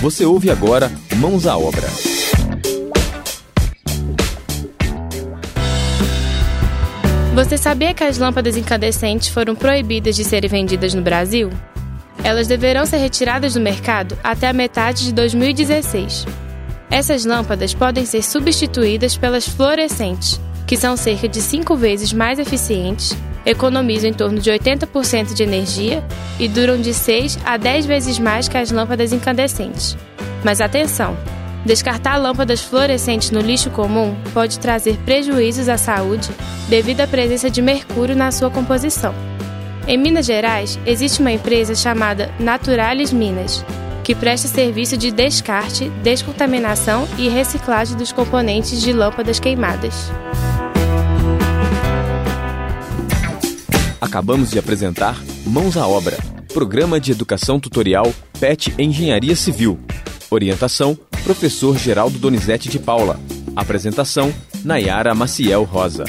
Você ouve agora Mãos à Obra. Você sabia que as lâmpadas incandescentes foram proibidas de serem vendidas no Brasil? Elas deverão ser retiradas do mercado até a metade de 2016. Essas lâmpadas podem ser substituídas pelas fluorescentes, que são cerca de 5 vezes mais eficientes, economizam em torno de 80% de energia e duram de 6 a 10 vezes mais que as lâmpadas incandescentes. Mas atenção! Descartar lâmpadas fluorescentes no lixo comum pode trazer prejuízos à saúde devido à presença de mercúrio na sua composição. Em Minas Gerais, existe uma empresa chamada Naturalis Minas, que presta serviço de descarte, descontaminação e reciclagem dos componentes de lâmpadas queimadas. Acabamos de apresentar Mãos à Obra, programa de educação tutorial PET Engenharia Civil. Orientação: Professor Geraldo Donizete de Paula. Apresentação: Nayara Maciel Rosa.